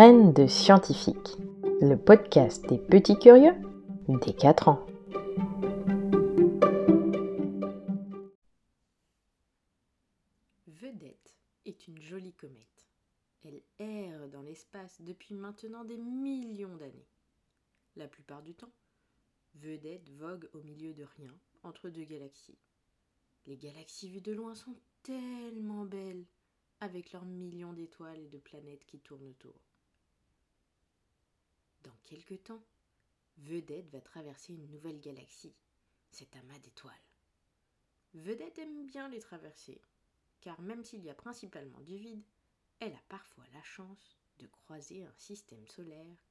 Graines de scientifiques, le podcast des petits curieux des 4 ans. Vedette est une jolie comète. Elle erre dans l'espace depuis maintenant des millions d'années. La plupart du temps, Vedette vogue au milieu de rien, entre deux galaxies. Les galaxies vues de loin sont tellement belles, avec leurs millions d'étoiles et de planètes qui tournent autour. Dans quelque temps, Vedette va traverser une nouvelle galaxie, cet amas d'étoiles. Vedette aime bien les traverser, car même s'il y a principalement du vide, elle a parfois la chance de croiser un système solaire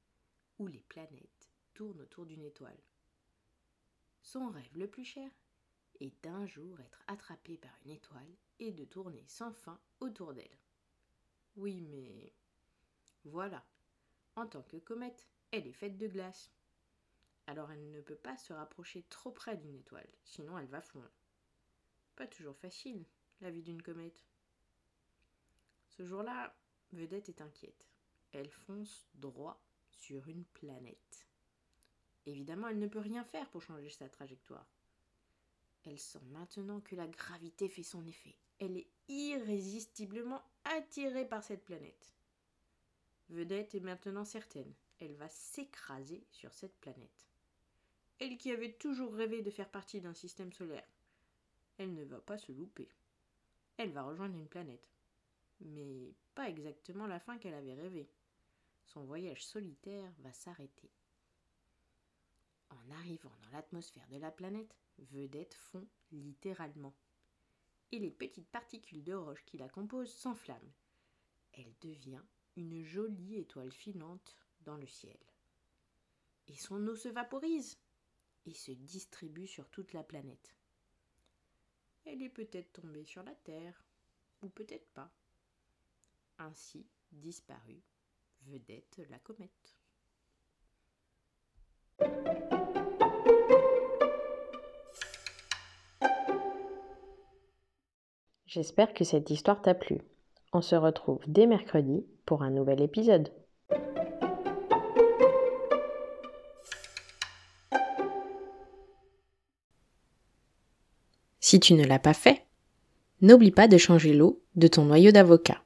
où les planètes tournent autour d'une étoile. Son rêve le plus cher est d'un jour être attrapée par une étoile et de tourner sans fin autour d'elle. Oui, mais voilà, en tant que comète, elle est faite de glace. Alors elle ne peut pas se rapprocher trop près d'une étoile, sinon elle va fondre. Pas toujours facile, la vie d'une comète. Ce jour-là, Vedette est inquiète. Elle fonce droit sur une planète. Évidemment, elle ne peut rien faire pour changer sa trajectoire. Elle sent maintenant que la gravité fait son effet. Elle est irrésistiblement attirée par cette planète. Vedette est maintenant certaine, elle va s'écraser sur cette planète. Elle qui avait toujours rêvé de faire partie d'un système solaire. Elle ne va pas se louper. Elle va rejoindre une planète. Mais pas exactement la fin qu'elle avait rêvé. Son voyage solitaire va s'arrêter. En arrivant dans l'atmosphère de la planète, Vedette fond littéralement. Et les petites particules de roche qui la composent s'enflamment. Elle devient une jolie étoile filante dans le ciel. Et son eau se vaporise et se distribue sur toute la planète. Elle est peut-être tombée sur la Terre, ou peut-être pas. Ainsi disparue vedette la comète. J'espère que cette histoire t'a plu. On se retrouve dès mercredi un nouvel épisode. Si tu ne l'as pas fait, n'oublie pas de changer l'eau de ton noyau d'avocat.